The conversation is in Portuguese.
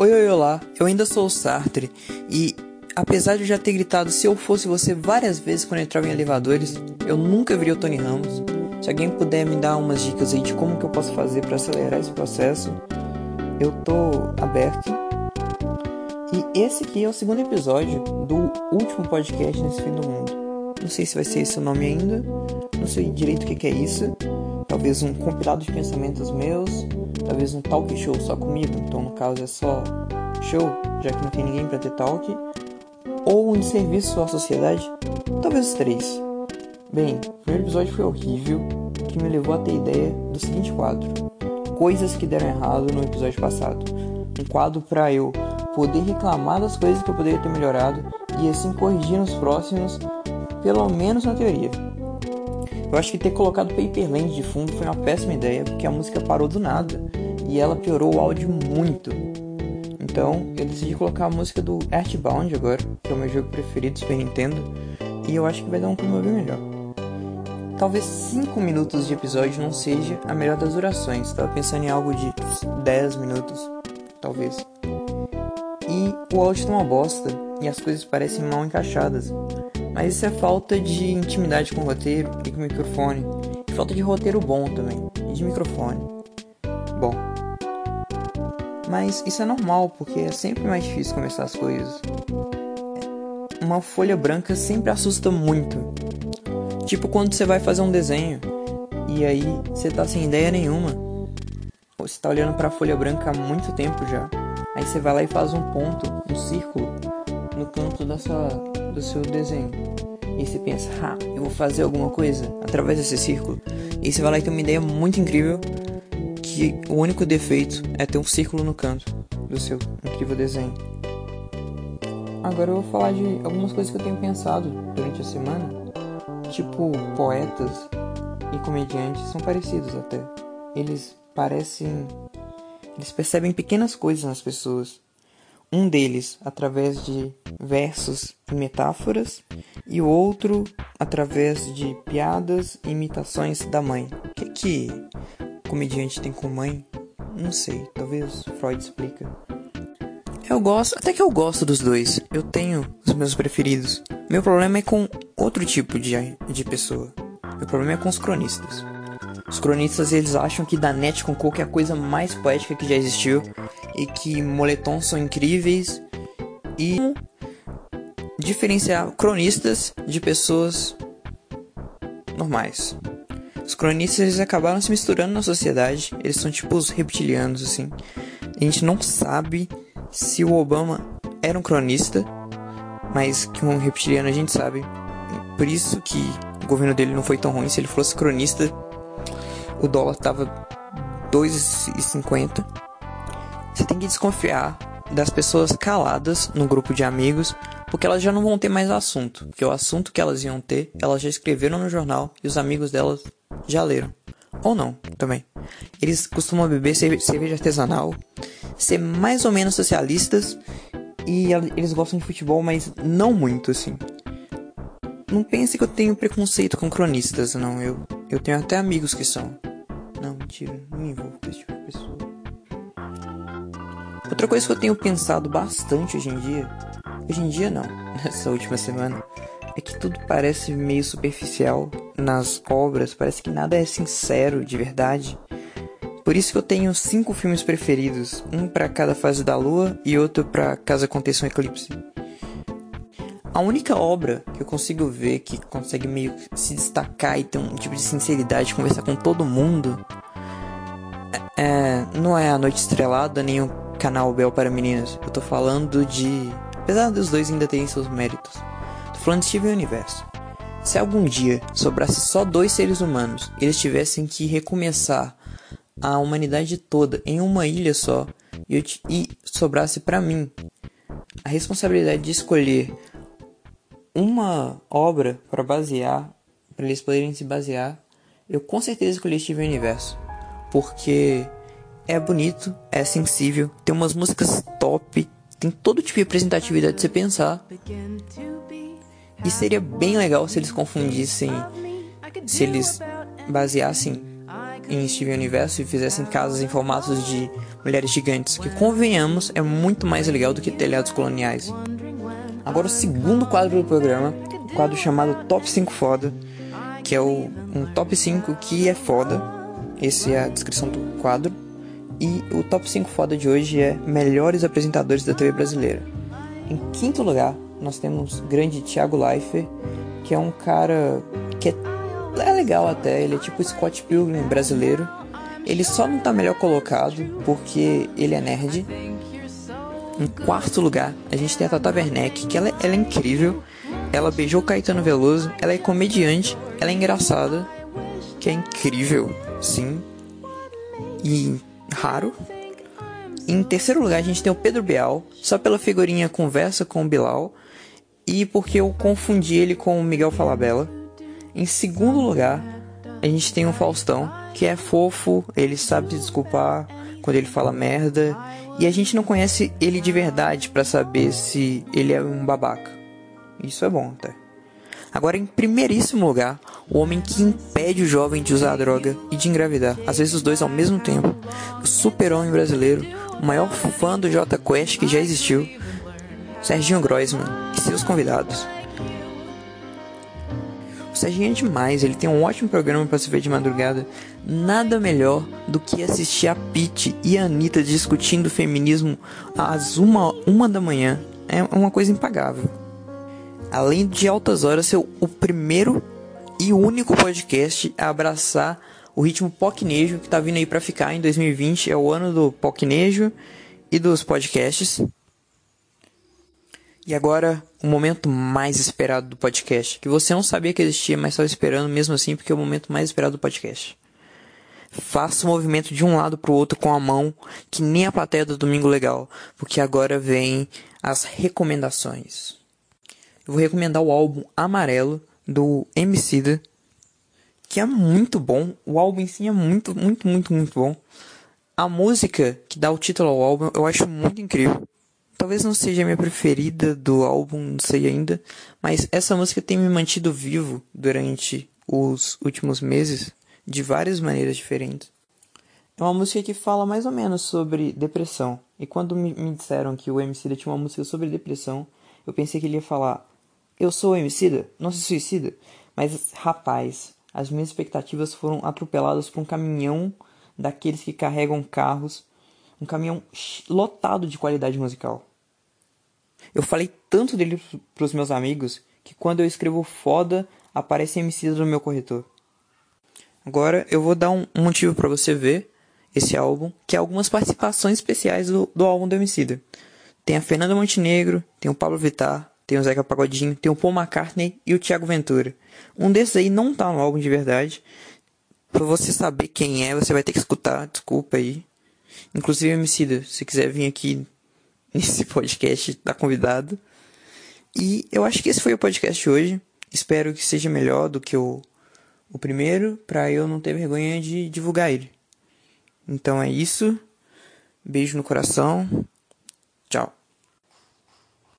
Oi, oi, olá, eu ainda sou o Sartre e apesar de eu já ter gritado se eu fosse você várias vezes quando eu entrava em elevadores, eu nunca viria o Tony Ramos. Se alguém puder me dar umas dicas aí de como que eu posso fazer para acelerar esse processo, eu tô aberto. E esse aqui é o segundo episódio do último podcast nesse fim do mundo. Não sei se vai ser esse o nome ainda, não sei direito o que, que é isso. Talvez um compilado de pensamentos meus, talvez um talk show só comigo, então no caso é só show, já que não tem ninguém para ter talk, ou um de serviço à sociedade, talvez os três. Bem, o primeiro episódio foi horrível, que me levou a ter ideia do seguinte quadro: Coisas que deram errado no episódio passado. Um quadro para eu poder reclamar das coisas que eu poderia ter melhorado e assim corrigir nos próximos, pelo menos na teoria. Eu acho que ter colocado Paperland de fundo foi uma péssima ideia, porque a música parou do nada e ela piorou o áudio muito. Então eu decidi colocar a música do Earthbound agora, que é o meu jogo preferido do Super Nintendo, e eu acho que vai dar um clima bem melhor. Talvez 5 minutos de episódio não seja a melhor das durações, estava pensando em algo de 10 minutos, talvez. E o áudio tá uma bosta e as coisas parecem mal encaixadas. Mas isso é falta de intimidade com o roteiro e com o microfone. E falta de roteiro bom também. E de microfone. Bom. Mas isso é normal, porque é sempre mais difícil começar as coisas. Uma folha branca sempre assusta muito. Tipo quando você vai fazer um desenho e aí você tá sem ideia nenhuma. Você tá olhando para a folha branca há muito tempo já. Aí você vai lá e faz um ponto, um círculo canto da sua, do seu desenho. E você pensa, ah, eu vou fazer alguma coisa através desse círculo. E você vai lá e tem uma ideia muito incrível que o único defeito é ter um círculo no canto do seu incrível desenho. Agora eu vou falar de algumas coisas que eu tenho pensado durante a semana. Tipo, poetas e comediantes são parecidos até. Eles parecem. Eles percebem pequenas coisas nas pessoas um deles através de versos e metáforas, e o outro através de piadas e imitações da mãe. O que, que comediante tem com mãe? Não sei, talvez Freud explica. Eu gosto, até que eu gosto dos dois. Eu tenho os meus preferidos. Meu problema é com outro tipo de, de pessoa. Meu problema é com os cronistas. Os cronistas eles acham que Danete com Coco é a coisa mais poética que já existiu e que moletons são incríveis e diferenciar cronistas de pessoas normais. Os cronistas eles acabaram se misturando na sociedade, eles são tipo os reptilianos assim. A gente não sabe se o Obama era um cronista, mas que um reptiliano a gente sabe. Por isso que o governo dele não foi tão ruim. Se ele fosse cronista, o dólar tava 2,50 você tem que desconfiar das pessoas caladas no grupo de amigos, porque elas já não vão ter mais assunto. Porque o assunto que elas iam ter, elas já escreveram no jornal e os amigos delas já leram. Ou não, também. Eles costumam beber cerveja artesanal, ser mais ou menos socialistas e eles gostam de futebol, mas não muito assim. Não pense que eu tenho preconceito com cronistas, não. Eu, eu tenho até amigos que são. Mentira, não me envolvo com esse tipo de pessoa. Outra coisa que eu tenho pensado bastante hoje em dia, hoje em dia não, nessa última semana, é que tudo parece meio superficial nas obras, parece que nada é sincero de verdade. Por isso que eu tenho cinco filmes preferidos, um para cada fase da lua e outro para caso aconteça um eclipse. A única obra que eu consigo ver que consegue meio se destacar e ter um tipo de sinceridade, conversar com todo mundo, é, não é A Noite Estrelada nem o canal Bel para Meninas. Eu tô falando de. Apesar dos dois ainda terem seus méritos. Tô falando de Steven Universo. Se algum dia sobrasse só dois seres humanos e eles tivessem que recomeçar a humanidade toda em uma ilha só e, e sobrasse para mim a responsabilidade de escolher uma obra para basear, para eles poderem se basear, eu com certeza escolhi Steven Universo, porque é bonito, é sensível, tem umas músicas top, tem todo tipo de representatividade de você pensar. E seria bem legal se eles confundissem, se eles baseassem em Steven Universo e fizessem casas em formatos de mulheres gigantes, que convenhamos é muito mais legal do que telhados coloniais. Agora o segundo quadro do programa, o quadro chamado Top 5 Foda, que é o, um top 5 que é foda. Essa é a descrição do quadro. E o top 5 foda de hoje é melhores apresentadores da TV brasileira. Em quinto lugar, nós temos grande Thiago Leifert, que é um cara que é, é legal até, ele é tipo Scott Pilgrim brasileiro. Ele só não tá melhor colocado porque ele é nerd. Em quarto lugar, a gente tem a Tata Werneck, que ela, ela é incrível. Ela beijou Caetano Veloso, ela é comediante, ela é engraçada, que é incrível, sim. E raro. Em terceiro lugar, a gente tem o Pedro Bial, só pela figurinha conversa com o Bilal e porque eu confundi ele com o Miguel Falabella. Em segundo lugar, a gente tem o Faustão, que é fofo, ele sabe se desculpar quando ele fala merda, e a gente não conhece ele de verdade para saber se ele é um babaca. Isso é bom até. Agora, em primeiríssimo lugar, o homem que impede o jovem de usar droga e de engravidar, às vezes os dois ao mesmo tempo, o super-homem brasileiro, o maior fã do J Quest que já existiu, Serginho Groisman e seus convidados. O Serginho é demais, ele tem um ótimo programa para se ver de madrugada. Nada melhor do que assistir a Pete e a Anitta discutindo feminismo às uma, uma da manhã. É uma coisa impagável. Além de altas horas, ser o primeiro e único podcast a abraçar o ritmo pocnejo que tá vindo aí para ficar em 2020. É o ano do pocnejo e dos podcasts. E agora, o momento mais esperado do podcast, que você não sabia que existia, mas estava esperando mesmo assim, porque é o momento mais esperado do podcast. Faça o movimento de um lado para o outro com a mão, que nem a plateia do Domingo Legal, porque agora vem as recomendações. Eu vou recomendar o álbum Amarelo do Emicida, que é muito bom. O álbum em si é muito, muito, muito, muito bom. A música que dá o título ao álbum eu acho muito incrível. Talvez não seja a minha preferida do álbum, não sei ainda, mas essa música tem me mantido vivo durante os últimos meses de várias maneiras diferentes. É uma música que fala mais ou menos sobre depressão. E quando me, me disseram que o MC tinha uma música sobre depressão, eu pensei que ele ia falar: Eu sou MC, não se suicida. Mas, rapaz, as minhas expectativas foram atropeladas por um caminhão daqueles que carregam carros um caminhão lotado de qualidade musical. Eu falei tanto dele pros meus amigos que quando eu escrevo foda, aparece MC no meu corretor. Agora eu vou dar um motivo para você ver esse álbum, que é algumas participações especiais do, do álbum do Emicida. Tem a Fernanda Montenegro, tem o Pablo Vittar, tem o Zeca Pagodinho, tem o Paul McCartney e o Thiago Ventura. Um desses aí não tá no álbum de verdade. Pra você saber quem é, você vai ter que escutar, desculpa aí. Inclusive, Emicida, se quiser vir aqui nesse podcast, tá convidado. E eu acho que esse foi o podcast de hoje. Espero que seja melhor do que o, o primeiro, para eu não ter vergonha de divulgar ele. Então é isso. Beijo no coração